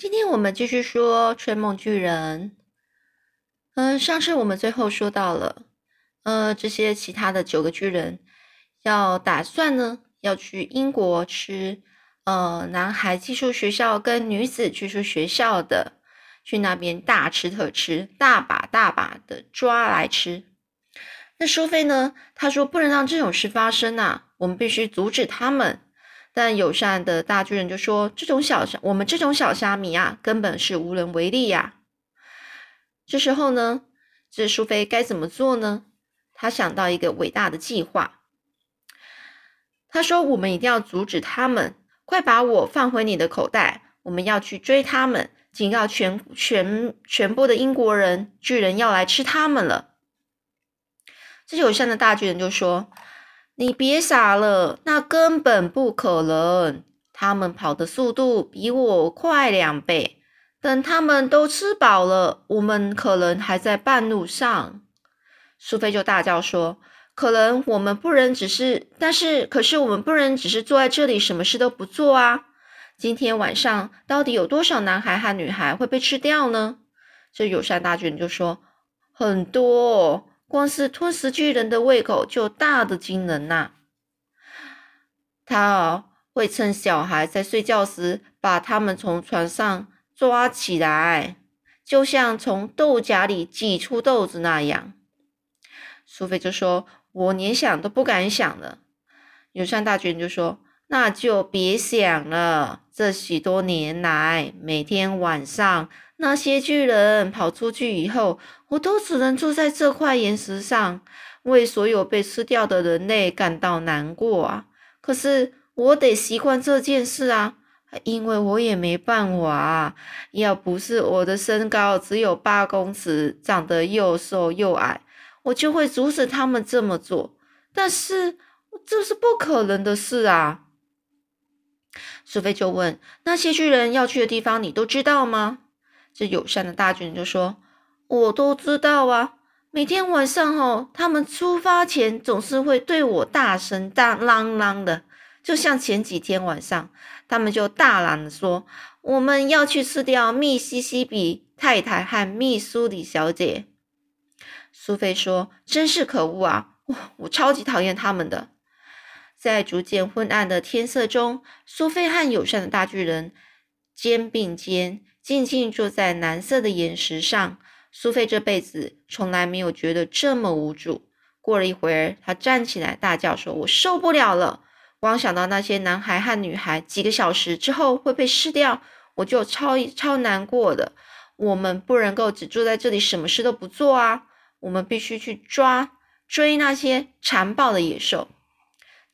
今天我们继续说吹梦巨人。嗯，上次我们最后说到了，呃，这些其他的九个巨人要打算呢，要去英国吃，呃，男孩寄宿学校跟女子寄宿学校的，去那边大吃特吃，大把大把的抓来吃。那苏菲呢？他说不能让这种事发生啊，我们必须阻止他们。但友善的大巨人就说：“这种小虾，我们这种小虾米啊，根本是无能为力呀。”这时候呢，这苏菲该怎么做呢？他想到一个伟大的计划。他说：“我们一定要阻止他们！快把我放回你的口袋！我们要去追他们，警告全全全部的英国人，巨人要来吃他们了。”这友善的大巨人就说。你别傻了，那根本不可能。他们跑的速度比我快两倍。等他们都吃饱了，我们可能还在半路上。苏菲就大叫说：“可能我们不能只是……但是，可是我们不能只是坐在这里，什么事都不做啊！今天晚上到底有多少男孩和女孩会被吃掉呢？”这友善大巨人就说：“很多。”光是吞食巨人的胃口就大的惊人呐！他会趁小孩在睡觉时，把他们从床上抓起来，就像从豆荚里挤出豆子那样。苏菲就说：“我连想都不敢想了。”友善大巨人就说：“那就别想了。这许多年来，每天晚上。”那些巨人跑出去以后，我都只能坐在这块岩石上，为所有被吃掉的人类感到难过啊！可是我得习惯这件事啊，因为我也没办法啊。要不是我的身高只有八公尺，长得又瘦又矮，我就会阻止他们这么做。但是这是不可能的事啊！苏菲就问：“那些巨人要去的地方，你都知道吗？”这友善的大巨人就说：“我都知道啊，每天晚上哦，他们出发前总是会对我大声大嚷嚷的，就像前几天晚上，他们就大嚷的说我们要去吃掉密西西比太太和密苏里小姐。”苏菲说：“真是可恶啊！我我超级讨厌他们的。”在逐渐昏暗的天色中，苏菲和友善的大巨人肩并肩。静静坐在蓝色的岩石上，苏菲这辈子从来没有觉得这么无助。过了一会儿，她站起来大叫说：“我受不了了！光想到那些男孩和女孩几个小时之后会被吃掉，我就超超难过的。我们不能够只坐在这里什么事都不做啊！我们必须去抓追那些残暴的野兽。”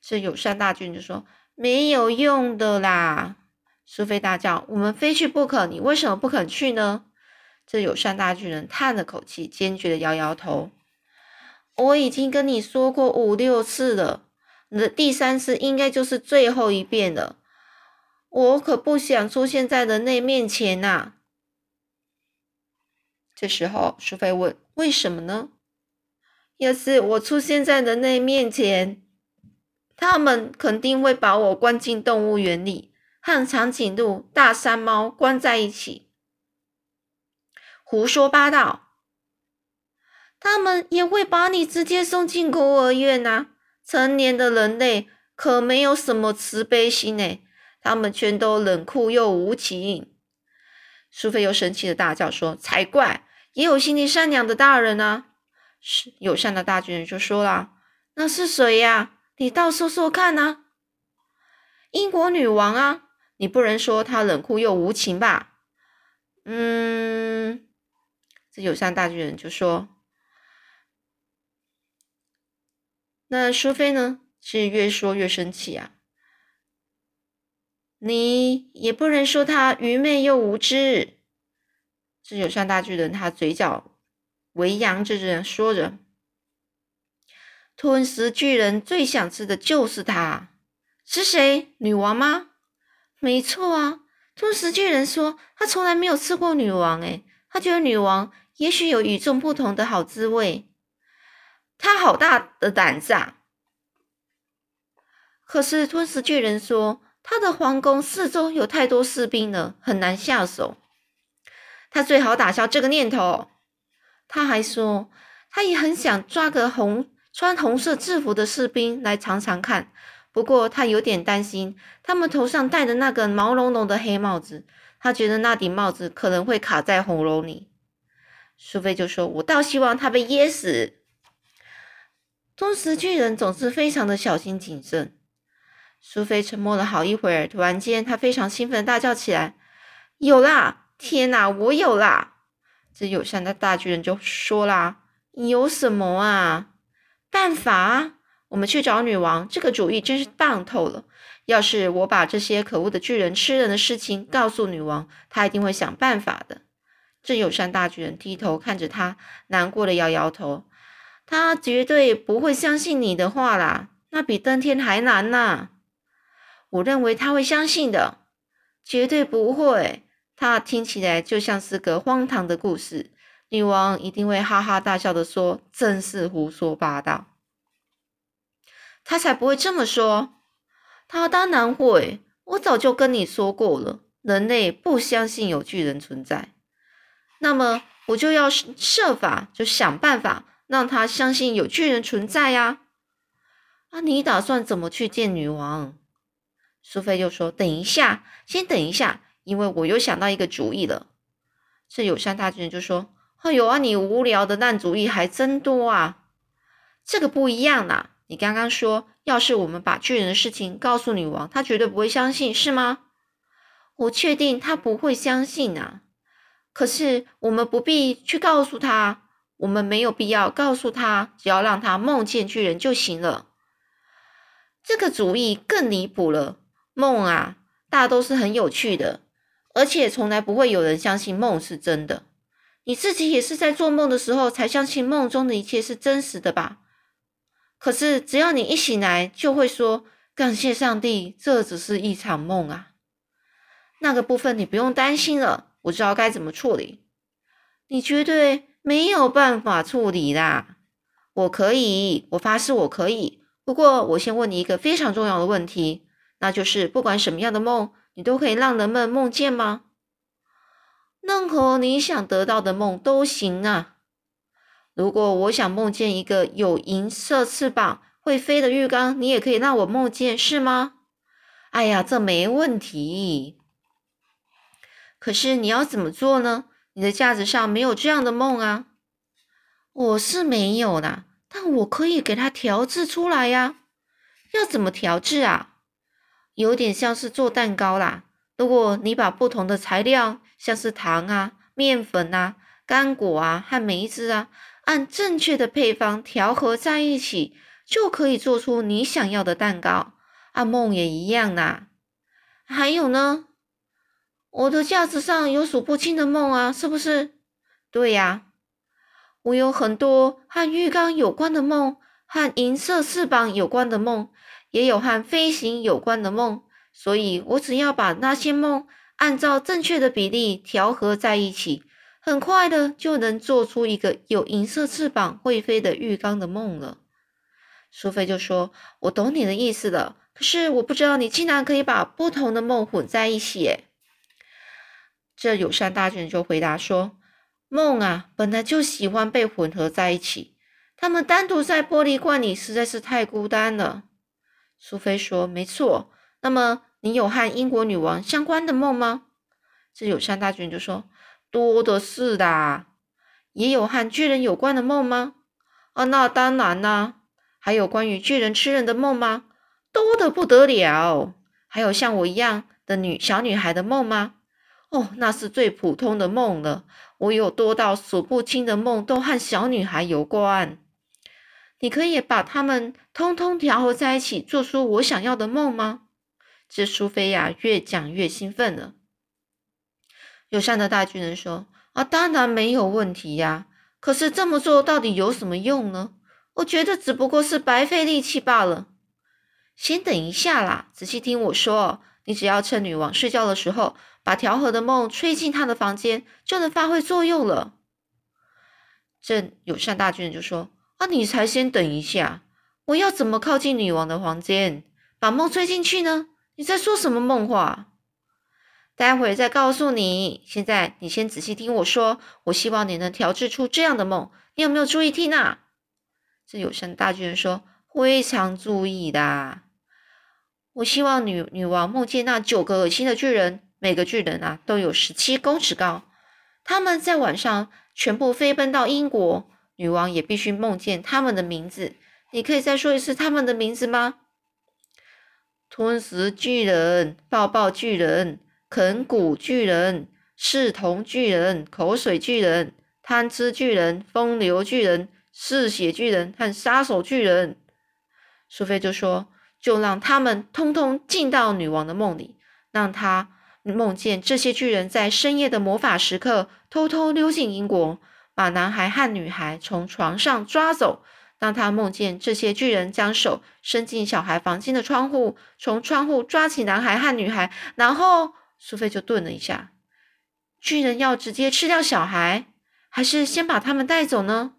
这友善大军就说：“没有用的啦。”苏菲大叫：“我们非去不可！你为什么不肯去呢？”这友善大巨人叹了口气，坚决的摇摇头：“我已经跟你说过五六次了，你的第三次应该就是最后一遍了。我可不想出现在人类面前呐！”这时候，苏菲问：“为什么呢？要是我出现在人类面前，他们肯定会把我关进动物园里。”和长颈鹿、大山猫关在一起，胡说八道！他们也会把你直接送进孤儿院呐！成年的人类可没有什么慈悲心诶，他们全都冷酷又无情。苏菲又生气的大叫说：“才怪！也有心地善良的大人啊！”是友善的大巨人就说了：“那是谁呀？你倒说说看呐！”英国女王啊！你不能说他冷酷又无情吧？嗯，这友善大巨人就说：“那苏菲呢？是越说越生气啊！你也不能说他愚昧又无知。”这友善大巨人他嘴角微扬着，这样说着：“吞食巨人最想吃的就是他，是谁？女王吗？”没错啊，吞食巨人说他从来没有吃过女王，诶，他觉得女王也许有与众不同的好滋味。他好大的胆子啊！可是吞食巨人说他的皇宫四周有太多士兵了，很难下手。他最好打消这个念头。他还说，他也很想抓个红穿红色制服的士兵来尝尝看。不过他有点担心，他们头上戴的那个毛茸茸的黑帽子，他觉得那顶帽子可能会卡在喉咙里。苏菲就说：“我倒希望他被噎死。”忠实巨人总是非常的小心谨慎。苏菲沉默了好一会儿，突然间，他非常兴奋，大叫起来：“有啦！天哪，我有啦！”这友善的大巨人就说啦：“有什么啊？办法？我们去找女王。这个主意真是棒透了！要是我把这些可恶的巨人吃人的事情告诉女王，她一定会想办法的。”这友善大巨人低头看着他，难过的摇摇头。他绝对不会相信你的话啦，那比登天还难呐！我认为他会相信的，绝对不会。他听起来就像是个荒唐的故事。女王一定会哈哈大笑的说：“真是胡说八道。”他才不会这么说。他当然会。我早就跟你说过了，人类不相信有巨人存在。那么我就要设法，就想办法让他相信有巨人存在呀！啊，你打算怎么去见女王？苏菲又说：“等一下，先等一下，因为我又想到一个主意了。”这友善大巨人就说：“哎呦啊，你无聊的烂主意还真多啊！这个不一样啦，你刚刚说，要是我们把巨人的事情告诉女王，她绝对不会相信，是吗？我确定她不会相信啊。”可是我们不必去告诉她，我们没有必要告诉她，只要让她梦见巨人就行了。这个主意更离谱了，梦啊，大都是很有趣的，而且从来不会有人相信梦是真的。你自己也是在做梦的时候才相信梦中的一切是真实的吧？可是只要你一醒来，就会说感谢上帝，这只是一场梦啊。那个部分你不用担心了。我知道该怎么处理，你绝对没有办法处理啦。我可以，我发誓我可以。不过我先问你一个非常重要的问题，那就是不管什么样的梦，你都可以让人们梦见吗？任何你想得到的梦都行啊。如果我想梦见一个有银色翅膀会飞的浴缸，你也可以让我梦见，是吗？哎呀，这没问题。可是你要怎么做呢？你的架子上没有这样的梦啊。我是没有啦，但我可以给它调制出来呀。要怎么调制啊？有点像是做蛋糕啦。如果你把不同的材料，像是糖啊、面粉啊、干果啊和梅子啊，按正确的配方调和在一起，就可以做出你想要的蛋糕。啊，梦也一样啦。还有呢？我的架子上有数不清的梦啊，是不是？对呀，我有很多和浴缸有关的梦，和银色翅膀有关的梦，也有和飞行有关的梦。所以，我只要把那些梦按照正确的比例调和在一起，很快的就能做出一个有银色翅膀会飞的浴缸的梦了。苏菲就说：“我懂你的意思了，可是我不知道你竟然可以把不同的梦混在一起。”这友善大巨人就回答说：“梦啊，本来就喜欢被混合在一起。他们单独在玻璃罐里实在是太孤单了。”苏菲说：“没错。那么你有和英国女王相关的梦吗？”这友善大巨人就说：“多的是的。也有和巨人有关的梦吗？”“啊，那当然啦。还有关于巨人吃人的梦吗？”“多的不得了。还有像我一样的女小女孩的梦吗？”哦，那是最普通的梦了。我有多到数不清的梦都和小女孩有关。你可以把它们通通调和在一起，做出我想要的梦吗？这苏菲亚越讲越兴奋了。友善的大巨人说：“啊，当然没有问题呀。可是这么做到底有什么用呢？我觉得只不过是白费力气罢了。先等一下啦，仔细听我说。你只要趁女王睡觉的时候。”把调和的梦吹进他的房间，就能发挥作用了。这友善大巨人就说：“啊，你才先等一下，我要怎么靠近女王的房间，把梦吹进去呢？你在说什么梦话？待会再告诉你。现在你先仔细听我说。我希望你能调制出这样的梦。你有没有注意听啊？这友善大巨人说：“非常注意的。我希望女女王梦见那九个恶心的巨人，每个巨人啊都有十七公尺高。他们在晚上全部飞奔到英国。女王也必须梦见他们的名字。你可以再说一次他们的名字吗？吞食巨人、抱抱巨人、啃骨巨人、视同巨人、口水巨人、贪吃巨人、风流巨人。”嗜血巨人和杀手巨人，苏菲就说：“就让他们通通进到女王的梦里，让她梦见这些巨人在深夜的魔法时刻偷偷溜进英国，把男孩和女孩从床上抓走。让她梦见这些巨人将手伸进小孩房间的窗户，从窗户抓起男孩和女孩。然后，苏菲就顿了一下：巨人要直接吃掉小孩，还是先把他们带走呢？”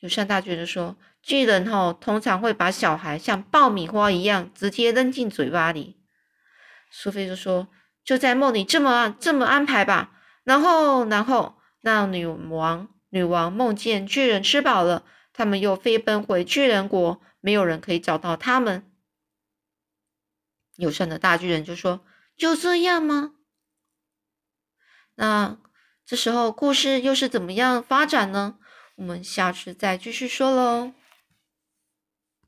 友善大巨人说：“巨人吼通常会把小孩像爆米花一样直接扔进嘴巴里。”苏菲就说：“就在梦里这么这么安排吧。”然后，然后那女王女王梦见巨人吃饱了，他们又飞奔回巨人国，没有人可以找到他们。友善的大巨人就说：“就这样吗？”那这时候故事又是怎么样发展呢？我们下次再继续说喽。